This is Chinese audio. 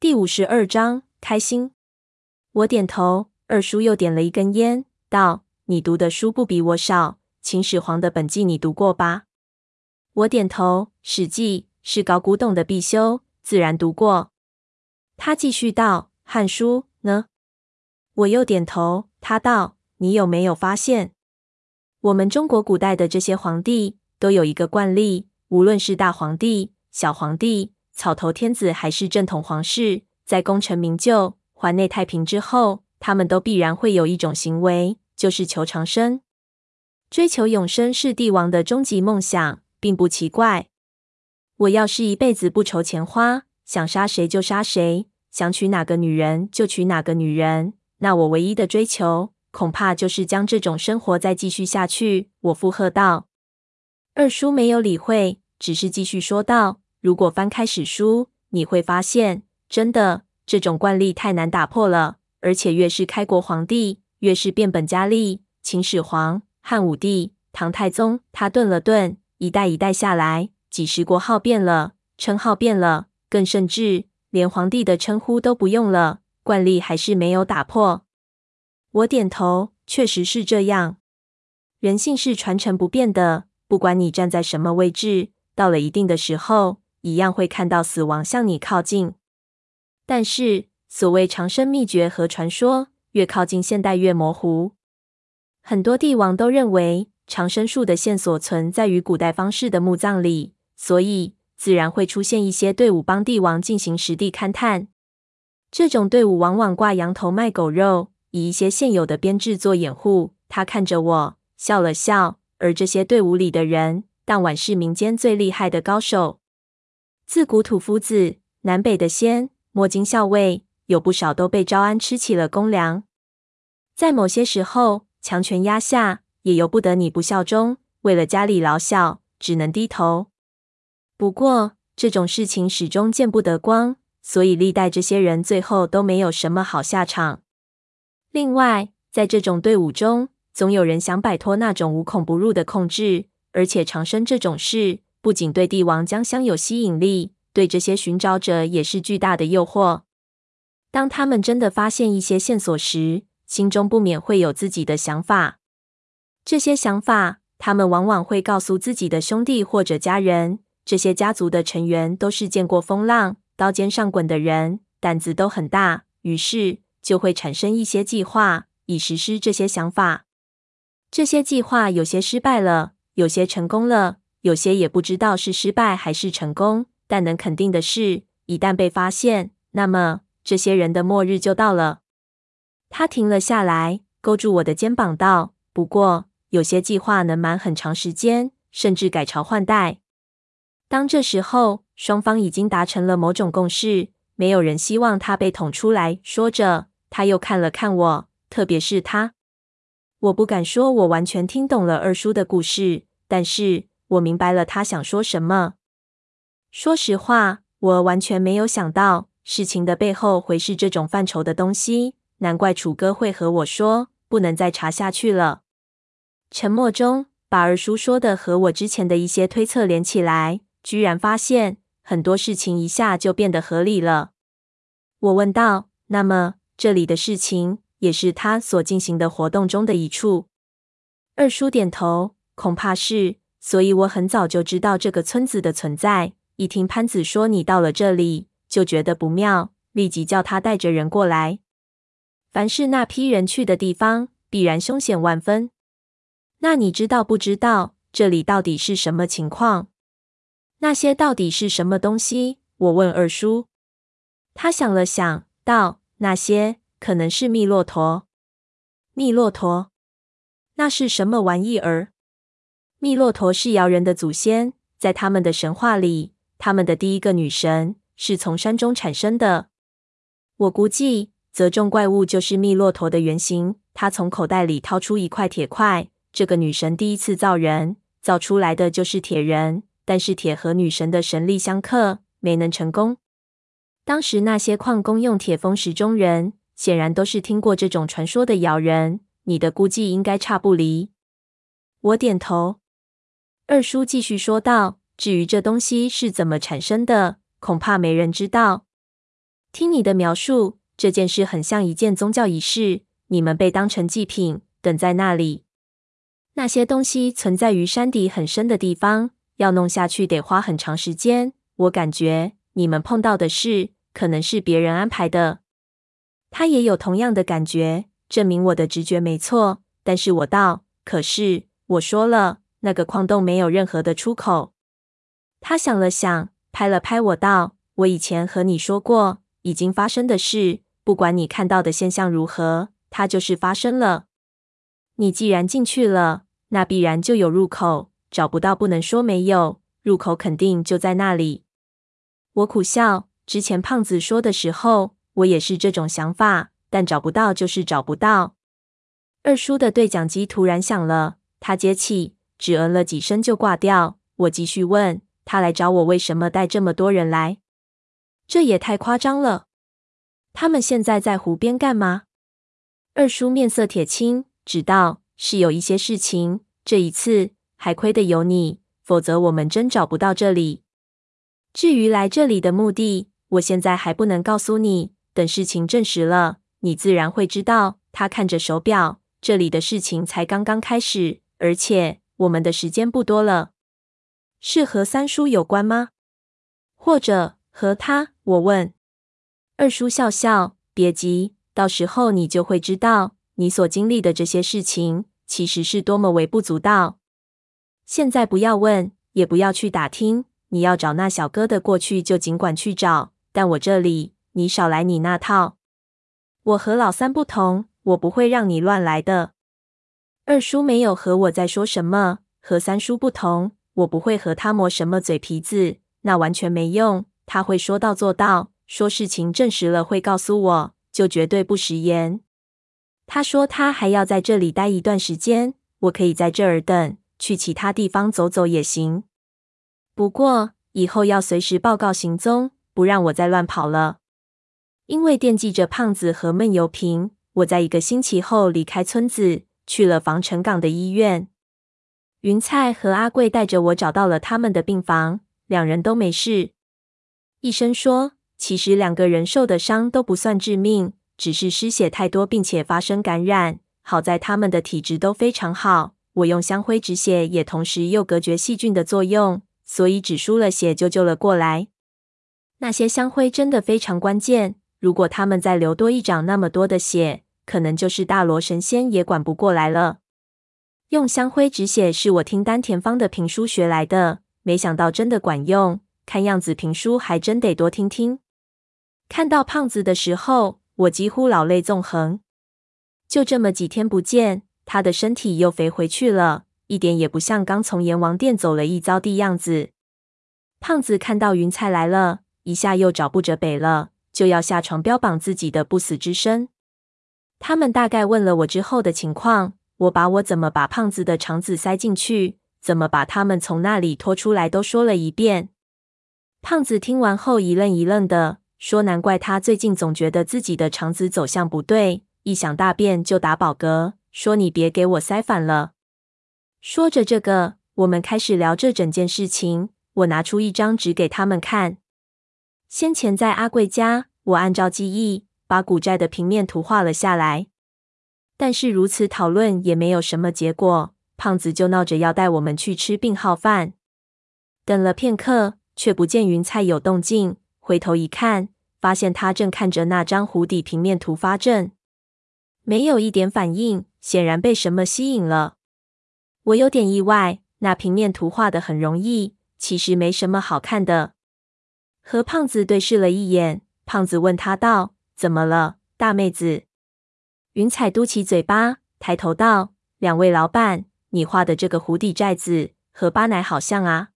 第五十二章开心。我点头，二叔又点了一根烟，道：“你读的书不比我少，秦始皇的本纪你读过吧？”我点头，《史记》是搞古董的必修，自然读过。他继续道：“汉书呢？”我又点头。他道：“你有没有发现，我们中国古代的这些皇帝都有一个惯例，无论是大皇帝、小皇帝、草头天子，还是正统皇室，在功成名就、环内太平之后，他们都必然会有一种行为，就是求长生。追求永生是帝王的终极梦想，并不奇怪。我要是一辈子不愁钱花，想杀谁就杀谁，想娶哪个女人就娶哪个女人。”那我唯一的追求，恐怕就是将这种生活再继续下去。我附和道。二叔没有理会，只是继续说道：“如果翻开史书，你会发现，真的，这种惯例太难打破了。而且越是开国皇帝，越是变本加厉。秦始皇、汉武帝、唐太宗，他顿了顿，一代一代下来，几十国号变了，称号变了，更甚至连皇帝的称呼都不用了。”惯例还是没有打破。我点头，确实是这样。人性是传承不变的，不管你站在什么位置，到了一定的时候，一样会看到死亡向你靠近。但是，所谓长生秘诀和传说，越靠近现代越模糊。很多帝王都认为长生术的线索存在于古代方士的墓葬里，所以自然会出现一些队伍帮帝王进行实地勘探。这种队伍往往挂羊头卖狗肉，以一些现有的编制做掩护。他看着我，笑了笑。而这些队伍里的人，当晚是民间最厉害的高手。自古土夫子，南北的仙，摸金校尉，有不少都被招安吃起了公粮。在某些时候，强权压下，也由不得你不效忠。为了家里老小，只能低头。不过，这种事情始终见不得光。所以历代这些人最后都没有什么好下场。另外，在这种队伍中，总有人想摆脱那种无孔不入的控制，而且长生这种事，不仅对帝王将相有吸引力，对这些寻找者也是巨大的诱惑。当他们真的发现一些线索时，心中不免会有自己的想法。这些想法，他们往往会告诉自己的兄弟或者家人。这些家族的成员都是见过风浪。刀尖上滚的人胆子都很大，于是就会产生一些计划，以实施这些想法。这些计划有些失败了，有些成功了，有些也不知道是失败还是成功。但能肯定的是，一旦被发现，那么这些人的末日就到了。他停了下来，勾住我的肩膀道：“不过，有些计划能瞒很长时间，甚至改朝换代。当这时候。”双方已经达成了某种共识，没有人希望他被捅出来。说着，他又看了看我，特别是他。我不敢说我完全听懂了二叔的故事，但是我明白了他想说什么。说实话，我完全没有想到事情的背后会是这种范畴的东西。难怪楚哥会和我说不能再查下去了。沉默中，把二叔说的和我之前的一些推测连起来，居然发现。很多事情一下就变得合理了。我问道：“那么这里的事情也是他所进行的活动中的一处？”二叔点头：“恐怕是。所以我很早就知道这个村子的存在。一听潘子说你到了这里，就觉得不妙，立即叫他带着人过来。凡是那批人去的地方，必然凶险万分。那你知道不知道这里到底是什么情况？”那些到底是什么东西？我问二叔。他想了想，道：“那些可能是密骆驼。密骆驼，那是什么玩意儿？密洛陀是瑶人的祖先，在他们的神话里，他们的第一个女神是从山中产生的。我估计，则众怪物就是密洛陀的原型。他从口袋里掏出一块铁块。这个女神第一次造人，造出来的就是铁人。”但是铁和女神的神力相克，没能成功。当时那些矿工用铁封石中人，显然都是听过这种传说的瑶人。你的估计应该差不离。我点头。二叔继续说道：“至于这东西是怎么产生的，恐怕没人知道。听你的描述，这件事很像一件宗教仪式。你们被当成祭品，等在那里。那些东西存在于山底很深的地方，要弄下去得花很长时间。我感觉你们碰到的事，可能是别人安排的。他也有同样的感觉，证明我的直觉没错。但是我道，可是我说了，那个矿洞没有任何的出口。他想了想，拍了拍我道：“我以前和你说过，已经发生的事，不管你看到的现象如何，它就是发生了。你既然进去了，那必然就有入口，找不到不能说没有，入口肯定就在那里。”我苦笑，之前胖子说的时候，我也是这种想法，但找不到就是找不到。二叔的对讲机突然响了，他接起，只嗯了几声就挂掉。我继续问他来找我，为什么带这么多人来？这也太夸张了。他们现在在湖边干嘛？二叔面色铁青，只道是有一些事情。这一次还亏得有你，否则我们真找不到这里。至于来这里的目的，我现在还不能告诉你。等事情证实了，你自然会知道。他看着手表。这里的事情才刚刚开始，而且我们的时间不多了。是和三叔有关吗？或者和他？我问。二叔笑笑，别急，到时候你就会知道，你所经历的这些事情其实是多么微不足道。现在不要问，也不要去打听。你要找那小哥的过去，就尽管去找。但我这里，你少来你那套。我和老三不同。我不会让你乱来的。二叔没有和我再说什么，和三叔不同，我不会和他磨什么嘴皮子，那完全没用。他会说到做到，说事情证实了会告诉我，就绝对不食言。他说他还要在这里待一段时间，我可以在这儿等，去其他地方走走也行。不过以后要随时报告行踪，不让我再乱跑了，因为惦记着胖子和闷油瓶。我在一个星期后离开村子，去了防城港的医院。云菜和阿贵带着我找到了他们的病房，两人都没事。医生说，其实两个人受的伤都不算致命，只是失血太多，并且发生感染。好在他们的体质都非常好，我用香灰止血，也同时又隔绝细菌的作用，所以只输了血就救了过来。那些香灰真的非常关键。如果他们再流多一掌那么多的血，可能就是大罗神仙也管不过来了。用香灰止血是我听丹田方的评书学来的，没想到真的管用。看样子评书还真得多听听。看到胖子的时候，我几乎老泪纵横。就这么几天不见，他的身体又肥回去了，一点也不像刚从阎王殿走了一遭的样子。胖子看到云彩来了，一下又找不着北了。就要下床标榜自己的不死之身。他们大概问了我之后的情况，我把我怎么把胖子的肠子塞进去，怎么把他们从那里拖出来都说了一遍。胖子听完后一愣一愣的，说：“难怪他最近总觉得自己的肠子走向不对，一想大便就打饱嗝。”说：“你别给我塞反了。”说着这个，我们开始聊这整件事情。我拿出一张纸给他们看。先前在阿贵家，我按照记忆把古寨的平面图画了下来，但是如此讨论也没有什么结果。胖子就闹着要带我们去吃病号饭。等了片刻，却不见云彩有动静。回头一看，发现他正看着那张湖底平面图发怔，没有一点反应，显然被什么吸引了。我有点意外，那平面图画的很容易，其实没什么好看的。和胖子对视了一眼，胖子问他道：“怎么了，大妹子？”云彩嘟起嘴巴，抬头道：“两位老板，你画的这个湖底寨子和巴乃好像啊。”